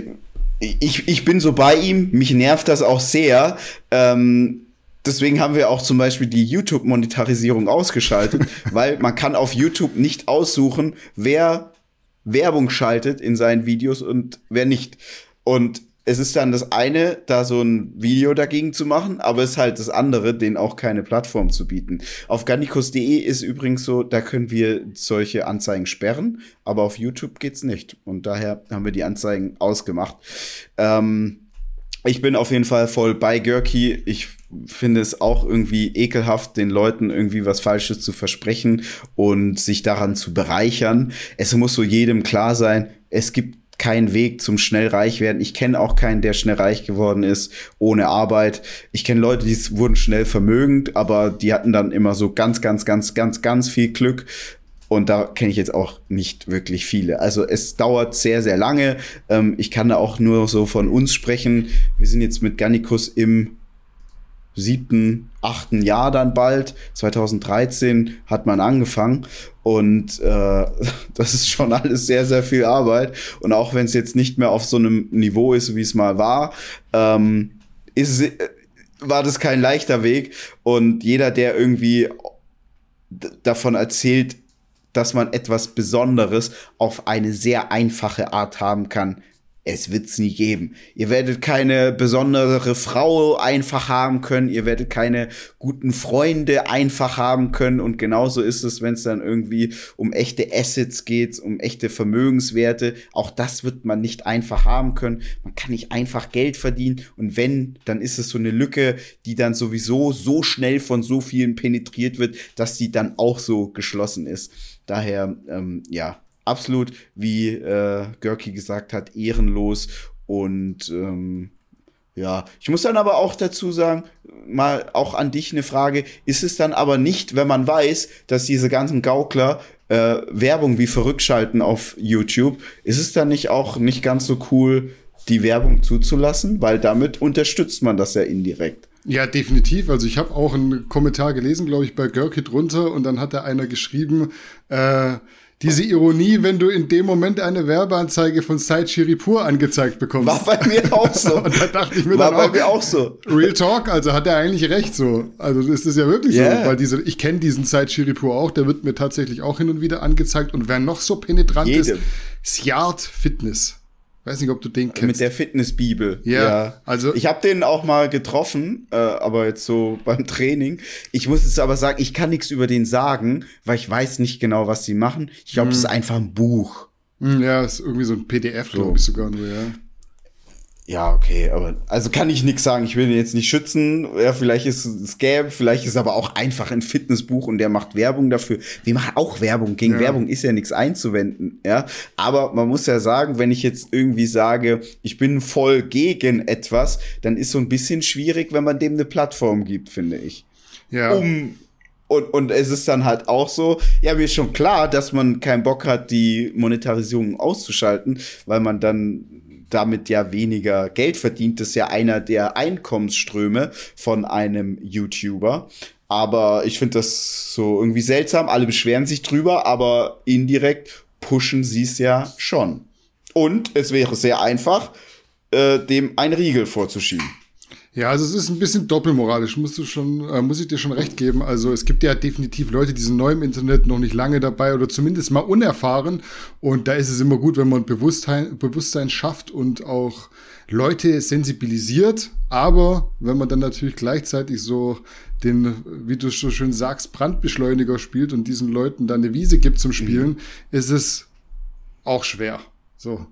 ich, ich bin so bei ihm, mich nervt das auch sehr. Ähm, deswegen haben wir auch zum Beispiel die YouTube-Monetarisierung ausgeschaltet, weil man kann auf YouTube nicht aussuchen, wer Werbung schaltet in seinen Videos und wer nicht. Und es ist dann das eine, da so ein Video dagegen zu machen, aber es ist halt das andere, denen auch keine Plattform zu bieten. Auf garnicus.de ist übrigens so, da können wir solche Anzeigen sperren, aber auf YouTube geht's nicht. Und daher haben wir die Anzeigen ausgemacht. Ähm, ich bin auf jeden Fall voll bei Görki. Ich finde es auch irgendwie ekelhaft, den Leuten irgendwie was Falsches zu versprechen und sich daran zu bereichern. Es muss so jedem klar sein, es gibt kein Weg zum schnell reich werden. Ich kenne auch keinen, der schnell reich geworden ist ohne Arbeit. Ich kenne Leute, die wurden schnell vermögend, aber die hatten dann immer so ganz, ganz, ganz, ganz, ganz viel Glück. Und da kenne ich jetzt auch nicht wirklich viele. Also es dauert sehr, sehr lange. Ähm, ich kann da auch nur so von uns sprechen. Wir sind jetzt mit Gannikus im siebten, achten Jahr dann bald. 2013 hat man angefangen und äh, das ist schon alles sehr, sehr viel Arbeit. Und auch wenn es jetzt nicht mehr auf so einem Niveau ist, wie es mal war, ähm, ist, äh, war das kein leichter Weg. Und jeder, der irgendwie davon erzählt, dass man etwas Besonderes auf eine sehr einfache Art haben kann, es wird's nie geben. Ihr werdet keine besondere Frau einfach haben können, ihr werdet keine guten Freunde einfach haben können und genauso ist es, wenn es dann irgendwie um echte Assets geht, um echte Vermögenswerte. Auch das wird man nicht einfach haben können. Man kann nicht einfach Geld verdienen und wenn, dann ist es so eine Lücke, die dann sowieso so schnell von so vielen penetriert wird, dass die dann auch so geschlossen ist. Daher, ähm, ja, absolut, wie äh, Görki gesagt hat, ehrenlos und ähm, Ja, ich muss dann aber auch dazu sagen, mal auch an dich eine Frage, ist es dann aber nicht, wenn man weiß, dass diese ganzen Gaukler äh, Werbung wie verrückt schalten auf YouTube, ist es dann nicht auch nicht ganz so cool, die Werbung zuzulassen? Weil damit unterstützt man das ja indirekt. Ja, definitiv. Also ich habe auch einen Kommentar gelesen, glaube ich, bei Görki drunter und dann hat da einer geschrieben, äh, diese Ironie, wenn du in dem Moment eine Werbeanzeige von Said Shiripur angezeigt bekommst. War bei mir auch so. und da dachte ich mir War dann bei auch, mir auch so. Real Talk, also hat er eigentlich recht so. Also ist es ja wirklich Yeah. so, weil diese, ich kenne diesen Said Shiripur auch, der wird mir tatsächlich auch hin und wieder angezeigt und wer noch so penetrant Jedem. ist, Syard Fitness. Weiß nicht, ob du den kennst. Mit der Fitnessbibel. Ja, also- ich habe den auch mal getroffen, äh, aber jetzt so beim Training. Ich muss jetzt aber sagen, ich kann nichts über den sagen, weil ich weiß nicht genau, was sie machen. Ich glaube, es ist einfach ein Buch. Hm, ja, ist irgendwie so ein PDF, So. glaube ich sogar nur, ja. Ja, okay, aber also kann ich nichts sagen. Ich will ihn jetzt nicht schützen. Ja, vielleicht ist es Scam, vielleicht ist es aber auch einfach ein Fitnessbuch und der macht Werbung dafür. Wir machen auch Werbung. Gegen Ja. Werbung ist ja nichts einzuwenden, ja. Aber man muss ja sagen, wenn ich jetzt irgendwie sage, ich bin voll gegen etwas, dann ist so ein bisschen schwierig, wenn man dem eine Plattform gibt, finde ich. Ja, Um und, und es ist dann halt auch so, ja, mir ist schon klar, dass man keinen Bock hat, die Monetarisierung auszuschalten, weil man dann damit ja weniger Geld verdient. Das ist ja einer der Einkommensströme von einem YouTuber. Aber ich finde das so irgendwie seltsam. Alle beschweren sich drüber, aber indirekt pushen sie es ja schon. Und es wäre sehr einfach, äh, dem einen Riegel vorzuschieben. Ja, also es ist ein bisschen doppelmoralisch, musst du schon, äh, muss ich dir schon recht geben. Also es gibt ja definitiv Leute, die sind neu im Internet, noch nicht lange dabei oder zumindest mal unerfahren. Und da ist es immer gut, wenn man Bewusstsein, Bewusstsein schafft und auch Leute sensibilisiert. Aber wenn man dann natürlich gleichzeitig so den, wie du so schön sagst, Brandbeschleuniger spielt und diesen Leuten dann eine Wiese gibt zum Spielen, ist es auch schwer. So.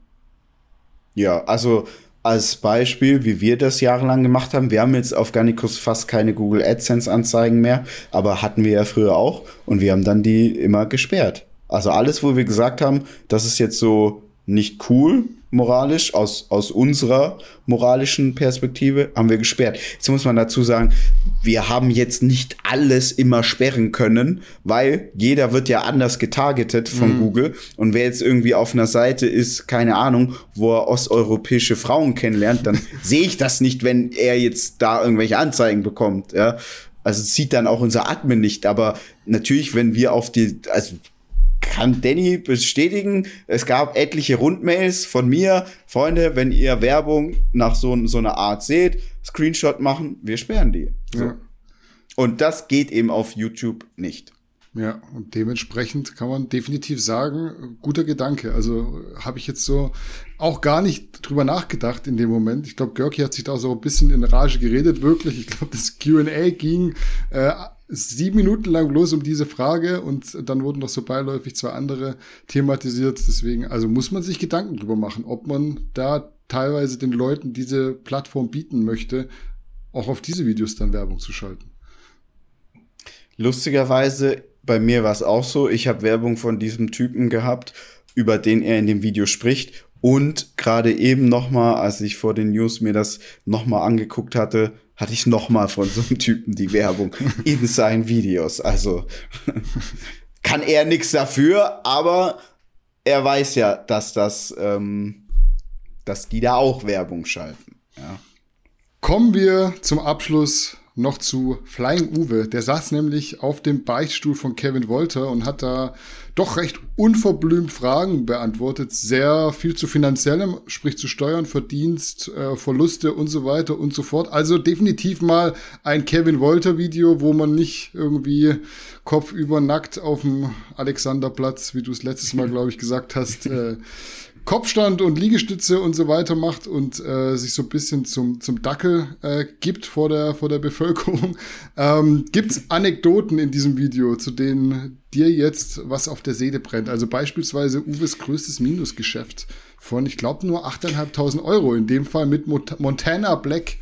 Ja, also als Beispiel, wie wir das jahrelang gemacht haben, wir haben jetzt auf Garnicus fast keine Google AdSense Anzeigen mehr, aber hatten wir ja früher auch und wir haben dann die immer gesperrt. Also alles, wo wir gesagt haben, das ist jetzt so nicht cool moralisch aus aus unserer moralischen Perspektive haben wir gesperrt. Jetzt muss man dazu sagen, wir haben jetzt nicht alles immer sperren können, weil jeder wird ja anders getargetet von Google und wer jetzt irgendwie auf einer Seite ist, keine Ahnung, wo er osteuropäische Frauen kennenlernt, dann sehe ich das nicht, wenn er jetzt da irgendwelche Anzeigen bekommt, ja. Also es sieht dann auch unser Admin nicht, aber natürlich, wenn wir auf die, also kann Danny bestätigen, es gab etliche Rundmails von mir, Freunde, wenn ihr Werbung nach so, so einer Art seht, Screenshot machen, wir sperren die. So. Ja. Und das geht eben auf YouTube nicht. Ja, und dementsprechend kann man definitiv sagen, guter Gedanke. Also habe ich jetzt so auch gar nicht drüber nachgedacht in dem Moment. Ich glaube, Görki hat sich da so ein bisschen in Rage geredet, wirklich. Ich glaube, das QA ging äh, sieben Minuten lang bloß um diese Frage und dann wurden noch so beiläufig zwei andere thematisiert. Deswegen, also muss man sich Gedanken drüber machen, ob man da teilweise den Leuten diese Plattform bieten möchte, auch auf diese Videos dann Werbung zu schalten. Lustigerweise, bei mir war es auch so, ich habe Werbung von diesem Typen gehabt, über den er in dem Video spricht. Und gerade eben nochmal, als ich vor den News mir das nochmal angeguckt hatte, hatte ich nochmal von so einem Typen die Werbung in seinen Videos. Also kann er nichts dafür, aber er weiß ja, dass das, ähm, dass die da auch Werbung schalten. Ja. Kommen wir zum Abschluss noch zu Flying Uwe. Der saß nämlich auf dem Beichtstuhl von Kevin Wolter und hat da doch recht unverblümt Fragen beantwortet. Sehr viel zu finanziellem, sprich zu Steuern, Verdienst, äh, Verluste und so weiter und so fort. Also definitiv mal ein Kevin Wolter Video, wo man nicht irgendwie kopfüber nackt auf dem Alexanderplatz, wie du es letztes Mal, glaube ich, gesagt hast, äh, Kopfstand und Liegestütze und so weiter macht und äh, sich so ein bisschen zum, zum Dackel äh, gibt vor der, vor der Bevölkerung. Ähm, gibt's Anekdoten in diesem Video, zu denen dir jetzt was auf der Seele brennt? Also beispielsweise Uwes größtes Minusgeschäft von, ich glaube, nur 8.500 Euro, in dem Fall mit Mont Montana Black.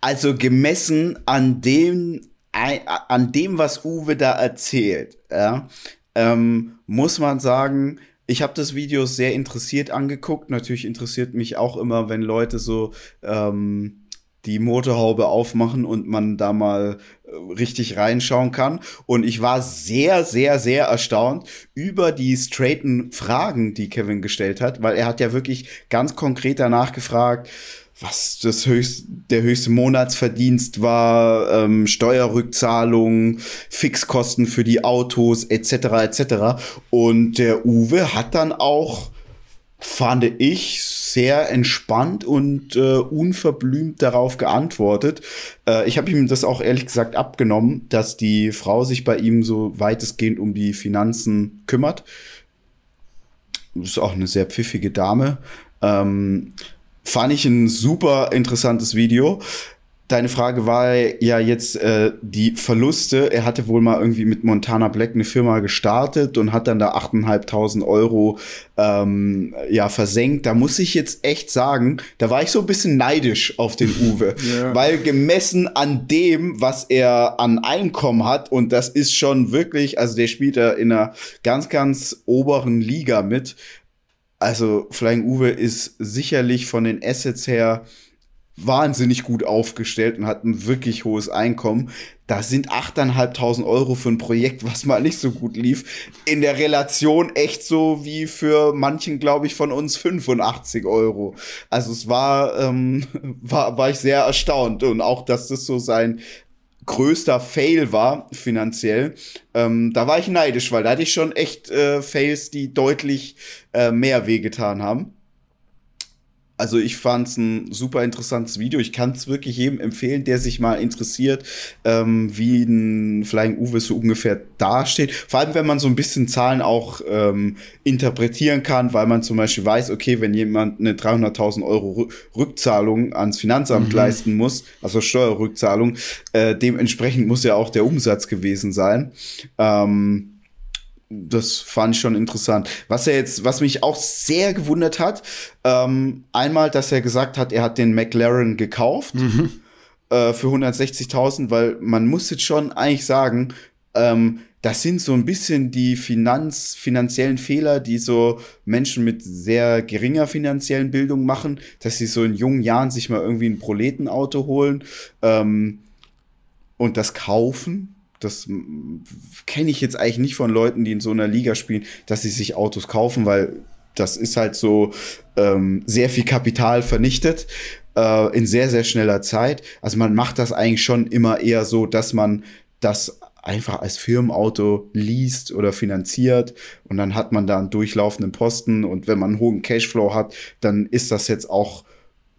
Also gemessen an dem, an dem, was Uwe da erzählt, ja, ähm, muss man sagen, ich habe das Video sehr interessiert angeguckt. Natürlich interessiert mich auch immer, wenn Leute so ähm, die Motorhaube aufmachen und man da mal äh, richtig reinschauen kann. Und ich war sehr, sehr, sehr erstaunt über die straighten Fragen, die Kevin gestellt hat, weil er hat ja wirklich ganz konkret danach gefragt, was das höchst, der höchste Monatsverdienst war, ähm, Steuerrückzahlungen, Fixkosten für die Autos etc. etc. Und der Uwe hat dann auch, fand ich, sehr entspannt und äh, unverblümt darauf geantwortet. Äh, ich habe ihm das auch ehrlich gesagt abgenommen, dass die Frau sich bei ihm so weitestgehend um die Finanzen kümmert. Ist auch eine sehr pfiffige Dame. Ähm, Fand ich ein super interessantes Video. Deine Frage war ja jetzt äh, die Verluste. Er hatte wohl mal irgendwie mit Montana Black eine Firma gestartet und hat dann da 8.500 Euro ähm, ja versenkt. Da muss ich jetzt echt sagen, da war ich so ein bisschen neidisch auf den Uwe, ja. weil gemessen an dem, was er an Einkommen hat und das ist schon wirklich, also der spielt da in einer ganz, ganz oberen Liga mit. Also Flying Uwe ist sicherlich von den Assets her wahnsinnig gut aufgestellt und hat ein wirklich hohes Einkommen. Da sind 8.500 Euro für ein Projekt, was mal nicht so gut lief, in der Relation echt so wie für manchen, glaube ich, von uns 85 Euro. Also es war, ähm, war, war ich sehr erstaunt und auch, dass das so sein größter Fail war finanziell, ähm, da war ich neidisch, weil da hatte ich schon echt äh, Fails, die deutlich äh, mehr wehgetan haben. Also ich fand es ein super interessantes Video. Ich kann es wirklich jedem empfehlen, der sich mal interessiert, ähm, wie ein Flying Uwe so ungefähr dasteht. Vor allem, wenn man so ein bisschen Zahlen auch ähm, interpretieren kann, weil man zum Beispiel weiß, okay, wenn jemand eine 300.000 Euro Rückzahlung ans Finanzamt mhm. leisten muss, also Steuerrückzahlung, äh, dementsprechend muss ja auch der Umsatz gewesen sein. Ähm, das fand ich schon interessant. Was er jetzt, was mich auch sehr gewundert hat, ähm, einmal, dass er gesagt hat, er hat den McLaren gekauft mhm. äh, für 160.000, weil man muss jetzt schon eigentlich sagen, ähm, das sind so ein bisschen die Finanz, finanziellen Fehler, die so Menschen mit sehr geringer finanziellen Bildung machen, dass sie so in jungen Jahren sich mal irgendwie ein Proletenauto holen ähm, und das kaufen das kenne ich jetzt eigentlich nicht von Leuten, die in so einer Liga spielen, dass sie sich Autos kaufen, weil das ist halt so ähm, sehr viel Kapital vernichtet äh, in sehr, sehr schneller Zeit. Also man macht das eigentlich schon immer eher so, dass man das einfach als Firmenauto liest oder finanziert und dann hat man da einen durchlaufenden Posten und wenn man einen hohen Cashflow hat, dann ist das jetzt auch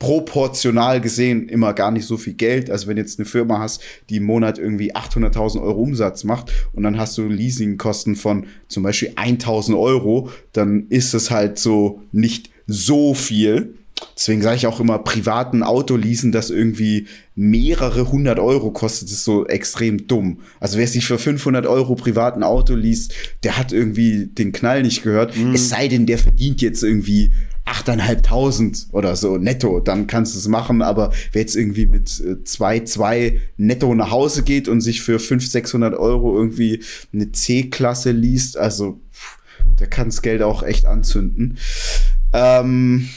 proportional gesehen immer gar nicht so viel Geld. Also wenn jetzt eine Firma hast, die im Monat irgendwie 800.000 Euro Umsatz macht und dann hast du Leasingkosten von zum Beispiel 1.000 Euro, dann ist es halt so nicht so viel. Deswegen sage ich auch immer, privaten Auto leasen, das irgendwie mehrere hundert Euro kostet, ist so extrem dumm. Also wer sich für 500 Euro privaten Auto liest, der hat irgendwie den Knall nicht gehört. Mhm. Es sei denn, der verdient jetzt irgendwie 8.500 oder so netto, dann kannst du es machen. Aber wer jetzt irgendwie mit 2,2 äh, netto nach Hause geht und sich für 500, 600 Euro irgendwie eine C-Klasse liest, also der kann das Geld auch echt anzünden. Ähm,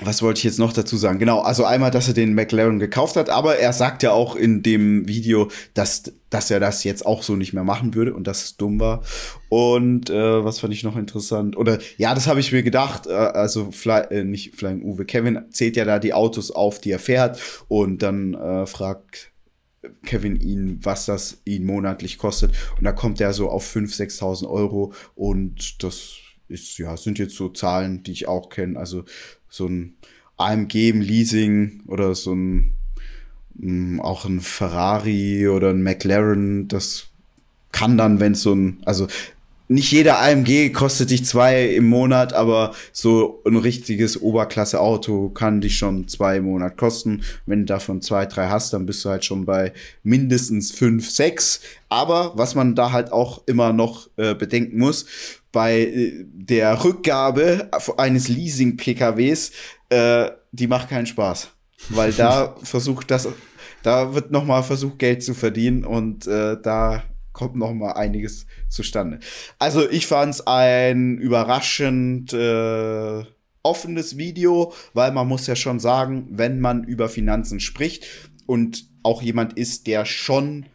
was wollte ich jetzt noch dazu sagen? Genau, also einmal, dass er den McLaren gekauft hat, aber er sagt ja auch in dem Video, dass, dass er das jetzt auch so nicht mehr machen würde und dass es dumm war. Und äh, was fand ich noch interessant? Oder ja, das habe ich mir gedacht. Äh, also Fly, äh, nicht Flying Uwe, Kevin zählt ja da die Autos auf, die er fährt und dann äh, fragt Kevin ihn, was das ihn monatlich kostet. Und da kommt er so auf 5.000, 6.000 Euro und das ist, ja, sind jetzt so Zahlen, die ich auch kenne. Also so ein AMG im Leasing oder so ein mm, auch ein Ferrari oder ein McLaren, das kann dann, wenn es so ein, also nicht jeder AMG kostet dich zwei im Monat, aber so ein richtiges Oberklasse-Auto kann dich schon zwei im Monat kosten. Wenn du davon zwei, drei hast, dann bist du halt schon bei mindestens fünf, sechs. Aber was man da halt auch immer noch äh, bedenken muss, bei äh, der Rückgabe eines Leasing-PKWs, äh, die macht keinen Spaß. Weil da versucht das, da wird nochmal versucht, Geld zu verdienen und äh, da kommt noch mal einiges zustande. Also ich fand es ein überraschend äh, offenes Video, weil man muss ja schon sagen, wenn man über Finanzen spricht und auch jemand ist, der schon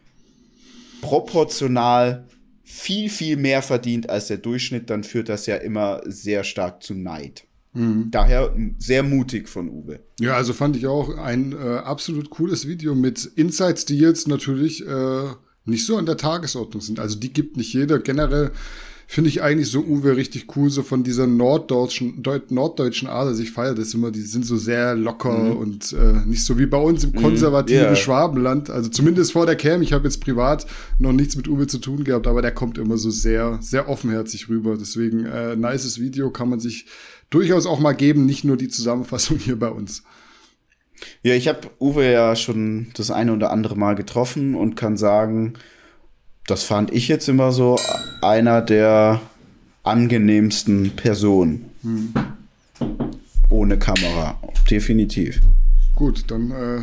proportional viel, viel mehr verdient als der Durchschnitt, dann führt das ja immer sehr stark zu Neid. Mhm. Daher sehr mutig von Uwe. Ja, also fand ich auch ein äh, absolut cooles Video mit Insights, die jetzt natürlich äh, nicht so an der Tagesordnung sind. Also die gibt nicht jeder. Generell finde ich eigentlich so Uwe richtig cool, so von dieser norddeutschen, Deut norddeutschen Art. Also ich feiere das immer, die sind so sehr locker mhm. und äh, nicht so wie bei uns im mhm. konservativen yeah. Schwabenland. Also zumindest vor der Cam. Ich habe jetzt privat noch nichts mit Uwe zu tun gehabt, aber der kommt immer so sehr, sehr offenherzig rüber. Deswegen äh, nices Video kann man sich durchaus auch mal geben, nicht nur die Zusammenfassung hier bei uns. Ja, ich habe Uwe ja schon das eine oder andere Mal getroffen und kann sagen, das fand ich jetzt immer so einer der angenehmsten Personen. Hm. Ohne Kamera, definitiv. Gut, dann äh,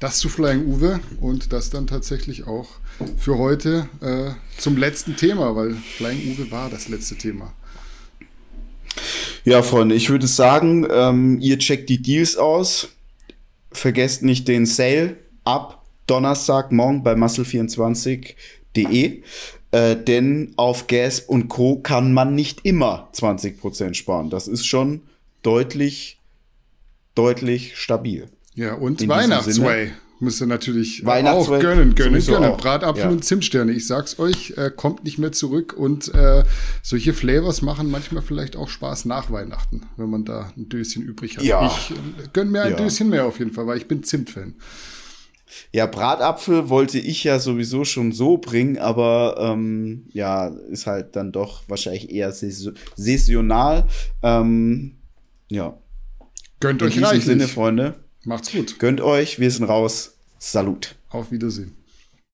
das zu Flying Uwe und das dann tatsächlich auch für heute äh, zum letzten Thema, weil Flying Uwe war das letzte Thema. Ja, Freunde, ich würde sagen, ähm, ihr checkt die Deals aus. Vergesst nicht den Sale ab Donnerstag morgen bei Muscle24 De, äh, denn auf Gas und Co. kann man nicht immer 20% sparen. Das ist schon deutlich, deutlich stabil. Ja, und Weihnachtsway müsst ihr natürlich auch gönnen, gönnen, gönnen. Bratapfel ja. und Zimtsterne. Ich sag's euch, äh, kommt nicht mehr zurück und äh, solche Flavors machen manchmal vielleicht auch Spaß nach Weihnachten, wenn man da ein Döschen übrig hat. Ja. Ich äh, gönn mir ein ja. Döschen mehr auf jeden Fall, weil ich bin Zimtfan. Ja, Bratapfel wollte ich ja sowieso schon so bringen, aber ähm, ja, ist halt dann doch wahrscheinlich eher saisonal. Ähm, ja. Gönnt In euch reichlich. Sinne, Freunde. Macht's gut. Gönnt euch, wir sind raus. Salut. Auf Wiedersehen.